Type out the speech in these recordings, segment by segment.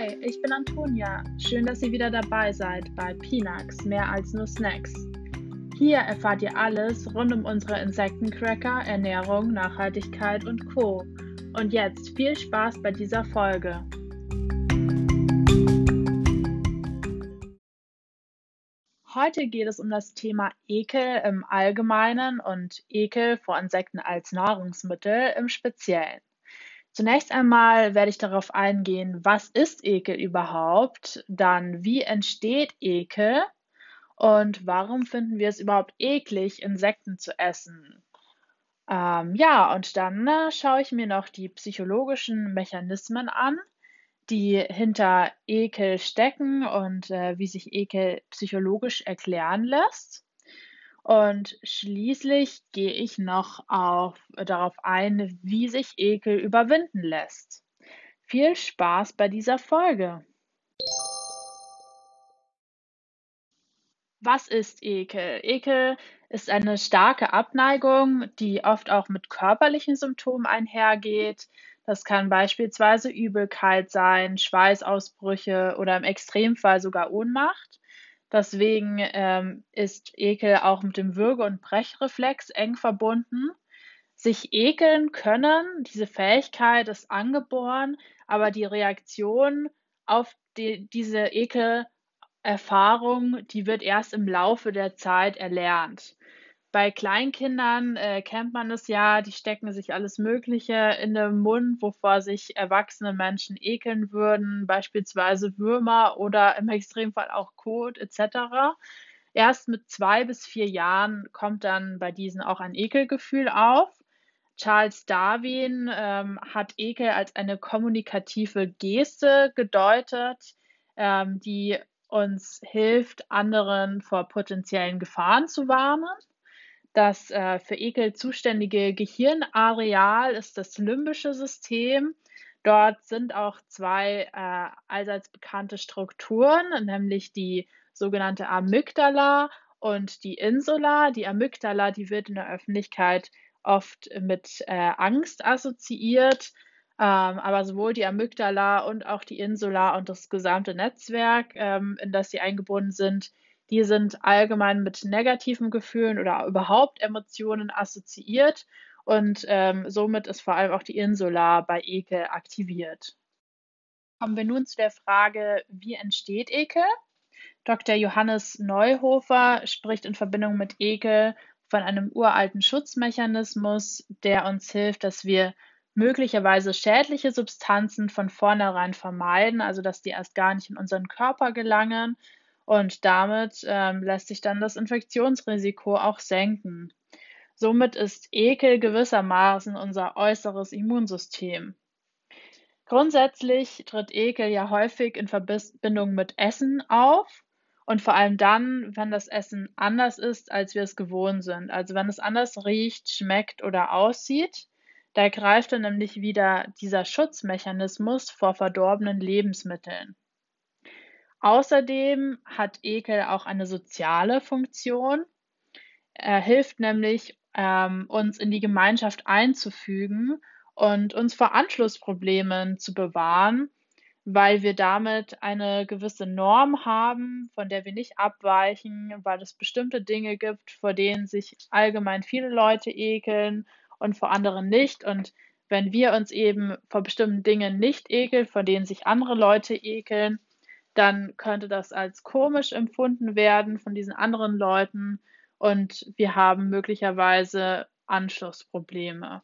Hi, ich bin Antonia. Schön, dass ihr wieder dabei seid bei Pinax, mehr als nur Snacks. Hier erfahrt ihr alles rund um unsere Insektencracker, Ernährung, Nachhaltigkeit und Co. Und jetzt viel Spaß bei dieser Folge. Heute geht es um das Thema Ekel im Allgemeinen und Ekel vor Insekten als Nahrungsmittel im Speziellen. Zunächst einmal werde ich darauf eingehen, was ist Ekel überhaupt, dann wie entsteht Ekel und warum finden wir es überhaupt eklig, Insekten zu essen. Ähm, ja, und dann äh, schaue ich mir noch die psychologischen Mechanismen an, die hinter Ekel stecken und äh, wie sich Ekel psychologisch erklären lässt. Und schließlich gehe ich noch auf, darauf ein, wie sich Ekel überwinden lässt. Viel Spaß bei dieser Folge. Was ist Ekel? Ekel ist eine starke Abneigung, die oft auch mit körperlichen Symptomen einhergeht. Das kann beispielsweise Übelkeit sein, Schweißausbrüche oder im Extremfall sogar Ohnmacht. Deswegen ähm, ist Ekel auch mit dem Würge- und Brechreflex eng verbunden. Sich ekeln können, diese Fähigkeit ist angeboren, aber die Reaktion auf die, diese Ekelerfahrung, die wird erst im Laufe der Zeit erlernt. Bei Kleinkindern äh, kennt man es ja, die stecken sich alles Mögliche in den Mund, wovor sich erwachsene Menschen ekeln würden, beispielsweise Würmer oder im Extremfall auch Kot etc. Erst mit zwei bis vier Jahren kommt dann bei diesen auch ein Ekelgefühl auf. Charles Darwin ähm, hat Ekel als eine kommunikative Geste gedeutet, ähm, die uns hilft, anderen vor potenziellen Gefahren zu warnen. Das äh, für Ekel zuständige Gehirnareal ist das limbische System. Dort sind auch zwei äh, allseits bekannte Strukturen, nämlich die sogenannte Amygdala und die Insula. Die Amygdala, die wird in der Öffentlichkeit oft mit äh, Angst assoziiert, ähm, aber sowohl die Amygdala und auch die Insula und das gesamte Netzwerk, ähm, in das sie eingebunden sind, die sind allgemein mit negativen Gefühlen oder überhaupt Emotionen assoziiert und ähm, somit ist vor allem auch die Insula bei Ekel aktiviert. Kommen wir nun zu der Frage, wie entsteht Ekel? Dr. Johannes Neuhofer spricht in Verbindung mit Ekel von einem uralten Schutzmechanismus, der uns hilft, dass wir möglicherweise schädliche Substanzen von vornherein vermeiden, also dass die erst gar nicht in unseren Körper gelangen und damit ähm, lässt sich dann das Infektionsrisiko auch senken. Somit ist Ekel gewissermaßen unser äußeres Immunsystem. Grundsätzlich tritt Ekel ja häufig in Verbindung mit Essen auf und vor allem dann, wenn das Essen anders ist, als wir es gewohnt sind. Also wenn es anders riecht, schmeckt oder aussieht. Da greift dann nämlich wieder dieser Schutzmechanismus vor verdorbenen Lebensmitteln. Außerdem hat Ekel auch eine soziale Funktion. Er hilft nämlich, ähm, uns in die Gemeinschaft einzufügen und uns vor Anschlussproblemen zu bewahren, weil wir damit eine gewisse Norm haben, von der wir nicht abweichen, weil es bestimmte Dinge gibt, vor denen sich allgemein viele Leute ekeln und vor anderen nicht. Und wenn wir uns eben vor bestimmten Dingen nicht ekeln, vor denen sich andere Leute ekeln, dann könnte das als komisch empfunden werden von diesen anderen Leuten und wir haben möglicherweise Anschlussprobleme.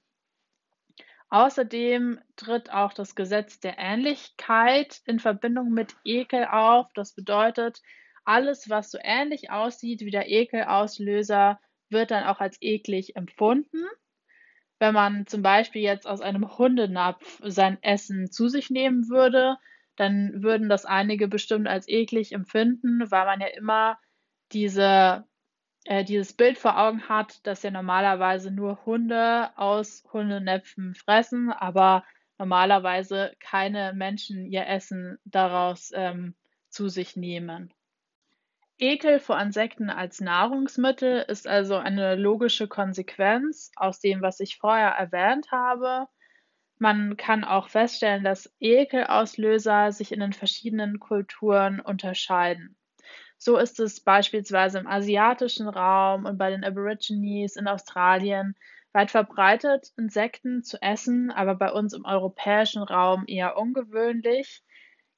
Außerdem tritt auch das Gesetz der Ähnlichkeit in Verbindung mit Ekel auf. Das bedeutet, alles, was so ähnlich aussieht wie der Ekelauslöser, wird dann auch als eklig empfunden. Wenn man zum Beispiel jetzt aus einem Hundenapf sein Essen zu sich nehmen würde, dann würden das einige bestimmt als eklig empfinden, weil man ja immer diese, äh, dieses Bild vor Augen hat, dass ja normalerweise nur Hunde aus Hundenäpfen fressen, aber normalerweise keine Menschen ihr Essen daraus ähm, zu sich nehmen. Ekel vor Insekten als Nahrungsmittel ist also eine logische Konsequenz aus dem, was ich vorher erwähnt habe. Man kann auch feststellen, dass Ekelauslöser sich in den verschiedenen Kulturen unterscheiden. So ist es beispielsweise im asiatischen Raum und bei den Aborigines in Australien weit verbreitet, Insekten zu essen, aber bei uns im europäischen Raum eher ungewöhnlich.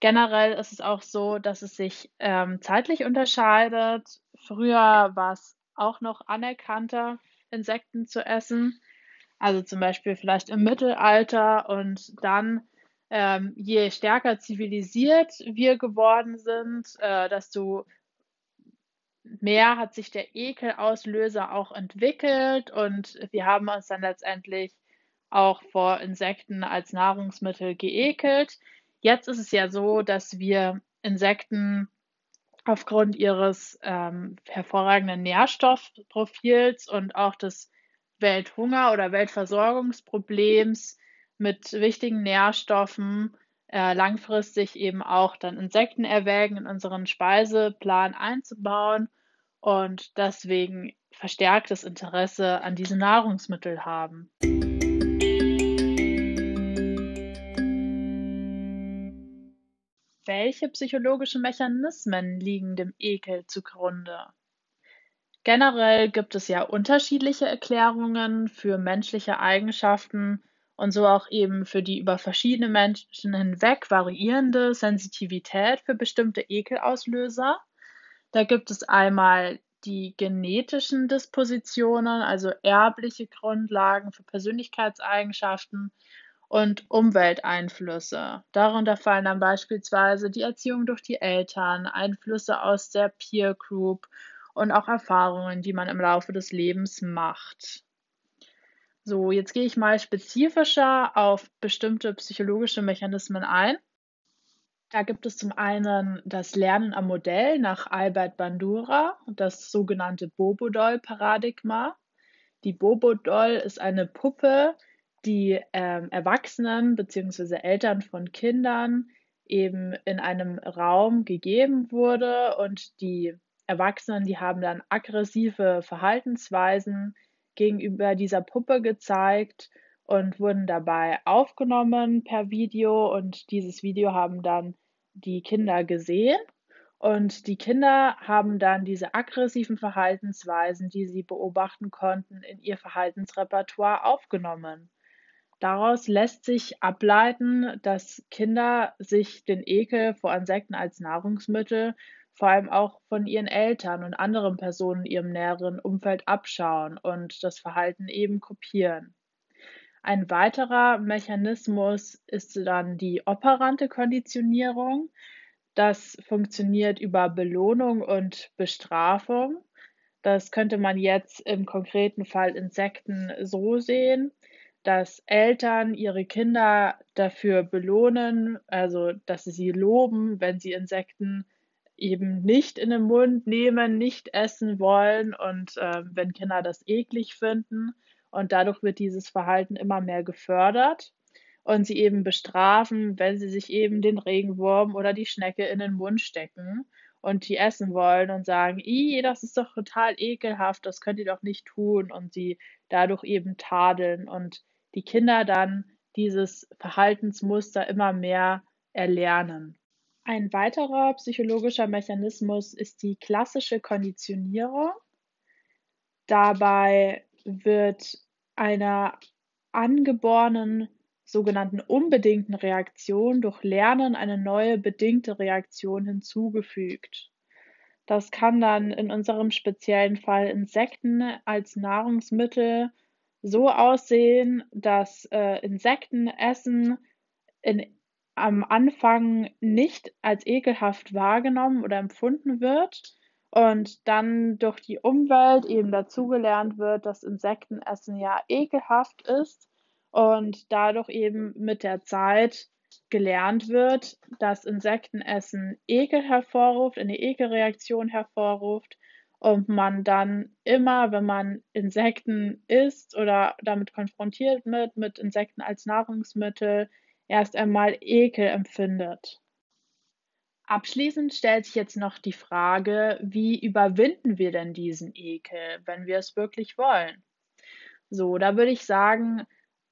Generell ist es auch so, dass es sich ähm, zeitlich unterscheidet. Früher war es auch noch anerkannter, Insekten zu essen. Also zum Beispiel vielleicht im Mittelalter und dann, ähm, je stärker zivilisiert wir geworden sind, äh, desto mehr hat sich der Ekelauslöser auch entwickelt und wir haben uns dann letztendlich auch vor Insekten als Nahrungsmittel geekelt. Jetzt ist es ja so, dass wir Insekten aufgrund ihres ähm, hervorragenden Nährstoffprofils und auch des Welthunger- oder Weltversorgungsproblems mit wichtigen Nährstoffen äh, langfristig eben auch dann Insekten erwägen, in unseren Speiseplan einzubauen und deswegen verstärktes Interesse an diesen Nahrungsmitteln haben. Welche psychologischen Mechanismen liegen dem Ekel zugrunde? Generell gibt es ja unterschiedliche Erklärungen für menschliche Eigenschaften und so auch eben für die über verschiedene Menschen hinweg variierende Sensitivität für bestimmte Ekelauslöser. Da gibt es einmal die genetischen Dispositionen, also erbliche Grundlagen für Persönlichkeitseigenschaften und Umwelteinflüsse. Darunter fallen dann beispielsweise die Erziehung durch die Eltern, Einflüsse aus der Peer Group und auch Erfahrungen, die man im Laufe des Lebens macht. So, jetzt gehe ich mal spezifischer auf bestimmte psychologische Mechanismen ein. Da gibt es zum einen das Lernen am Modell nach Albert Bandura, das sogenannte Bobo-Doll-Paradigma. Die Bobo-Doll ist eine Puppe, die ähm, Erwachsenen bzw. Eltern von Kindern eben in einem Raum gegeben wurde und die Erwachsenen, die haben dann aggressive Verhaltensweisen gegenüber dieser Puppe gezeigt und wurden dabei aufgenommen per Video und dieses Video haben dann die Kinder gesehen und die Kinder haben dann diese aggressiven Verhaltensweisen, die sie beobachten konnten, in ihr Verhaltensrepertoire aufgenommen. Daraus lässt sich ableiten, dass Kinder sich den Ekel vor Insekten als Nahrungsmittel vor allem auch von ihren Eltern und anderen Personen in ihrem näheren Umfeld abschauen und das Verhalten eben kopieren. Ein weiterer Mechanismus ist dann die operante Konditionierung. Das funktioniert über Belohnung und Bestrafung. Das könnte man jetzt im konkreten Fall Insekten so sehen, dass Eltern ihre Kinder dafür belohnen, also dass sie sie loben, wenn sie Insekten eben nicht in den Mund nehmen, nicht essen wollen und äh, wenn Kinder das eklig finden. Und dadurch wird dieses Verhalten immer mehr gefördert und sie eben bestrafen, wenn sie sich eben den Regenwurm oder die Schnecke in den Mund stecken und die essen wollen und sagen, i, das ist doch total ekelhaft, das könnt ihr doch nicht tun und sie dadurch eben tadeln und die Kinder dann dieses Verhaltensmuster immer mehr erlernen. Ein weiterer psychologischer Mechanismus ist die klassische Konditionierung. Dabei wird einer angeborenen sogenannten unbedingten Reaktion durch Lernen eine neue bedingte Reaktion hinzugefügt. Das kann dann in unserem speziellen Fall Insekten als Nahrungsmittel so aussehen, dass äh, Insektenessen in am Anfang nicht als ekelhaft wahrgenommen oder empfunden wird und dann durch die Umwelt eben dazugelernt wird, dass Insektenessen ja ekelhaft ist und dadurch eben mit der Zeit gelernt wird, dass Insektenessen Ekel hervorruft, eine Ekelreaktion hervorruft und man dann immer, wenn man Insekten isst oder damit konfrontiert wird, mit Insekten als Nahrungsmittel, erst einmal Ekel empfindet. Abschließend stellt sich jetzt noch die Frage, wie überwinden wir denn diesen Ekel, wenn wir es wirklich wollen? So, da würde ich sagen,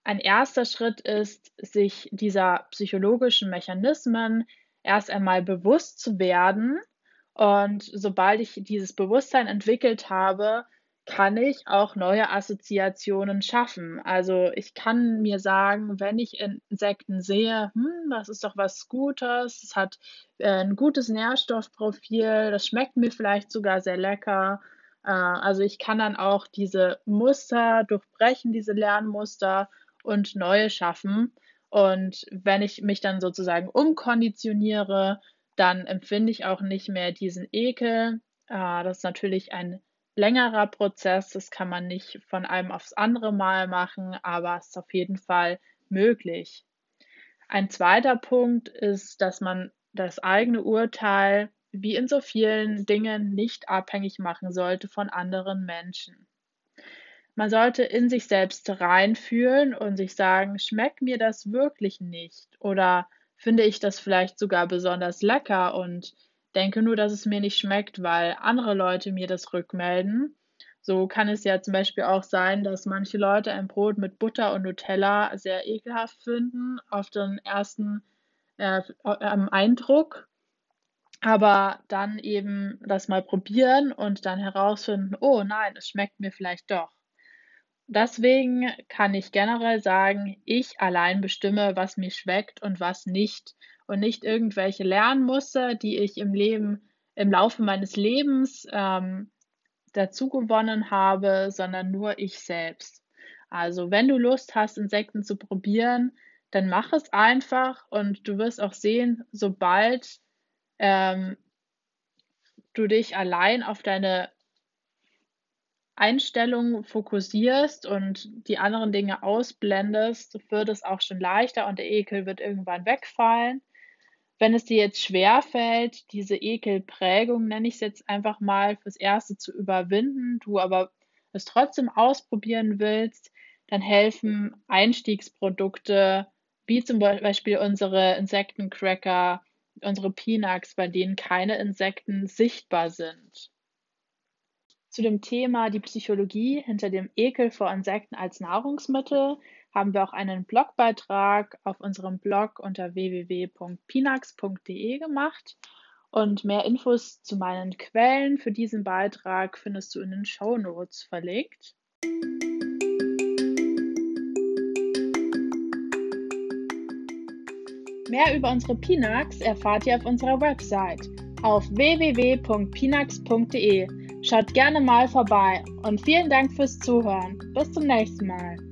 ein erster Schritt ist, sich dieser psychologischen Mechanismen erst einmal bewusst zu werden. Und sobald ich dieses Bewusstsein entwickelt habe, kann ich auch neue Assoziationen schaffen. Also ich kann mir sagen, wenn ich Insekten sehe, hm, das ist doch was Gutes, es hat äh, ein gutes Nährstoffprofil, das schmeckt mir vielleicht sogar sehr lecker. Äh, also ich kann dann auch diese Muster durchbrechen, diese Lernmuster und neue schaffen. Und wenn ich mich dann sozusagen umkonditioniere, dann empfinde ich auch nicht mehr diesen Ekel. Äh, das ist natürlich ein längerer Prozess. Das kann man nicht von einem aufs andere Mal machen, aber es ist auf jeden Fall möglich. Ein zweiter Punkt ist, dass man das eigene Urteil wie in so vielen Dingen nicht abhängig machen sollte von anderen Menschen. Man sollte in sich selbst reinfühlen und sich sagen, schmeckt mir das wirklich nicht oder finde ich das vielleicht sogar besonders lecker und denke nur, dass es mir nicht schmeckt, weil andere Leute mir das rückmelden. So kann es ja zum Beispiel auch sein, dass manche Leute ein Brot mit Butter und Nutella sehr ekelhaft finden auf den ersten äh, äh, Eindruck, aber dann eben das mal probieren und dann herausfinden, oh nein, es schmeckt mir vielleicht doch. Deswegen kann ich generell sagen, ich allein bestimme, was mir schmeckt und was nicht und nicht irgendwelche Lernmuster, die ich im Leben, im Laufe meines Lebens ähm, dazu gewonnen habe, sondern nur ich selbst. Also wenn du Lust hast, Insekten zu probieren, dann mach es einfach und du wirst auch sehen, sobald ähm, du dich allein auf deine Einstellung fokussierst und die anderen Dinge ausblendest, wird es auch schon leichter und der Ekel wird irgendwann wegfallen. Wenn es dir jetzt schwer fällt, diese Ekelprägung, nenne ich es jetzt einfach mal, fürs Erste zu überwinden, du aber es trotzdem ausprobieren willst, dann helfen Einstiegsprodukte wie zum Beispiel unsere Insektencracker, unsere Peanuts, bei denen keine Insekten sichtbar sind. Zu dem Thema die Psychologie hinter dem Ekel vor Insekten als Nahrungsmittel haben wir auch einen Blogbeitrag auf unserem Blog unter www.pinax.de gemacht. Und mehr Infos zu meinen Quellen für diesen Beitrag findest du in den Show Notes verlinkt. Mehr über unsere Pinax erfahrt ihr auf unserer Website auf www.pinax.de. Schaut gerne mal vorbei und vielen Dank fürs Zuhören. Bis zum nächsten Mal.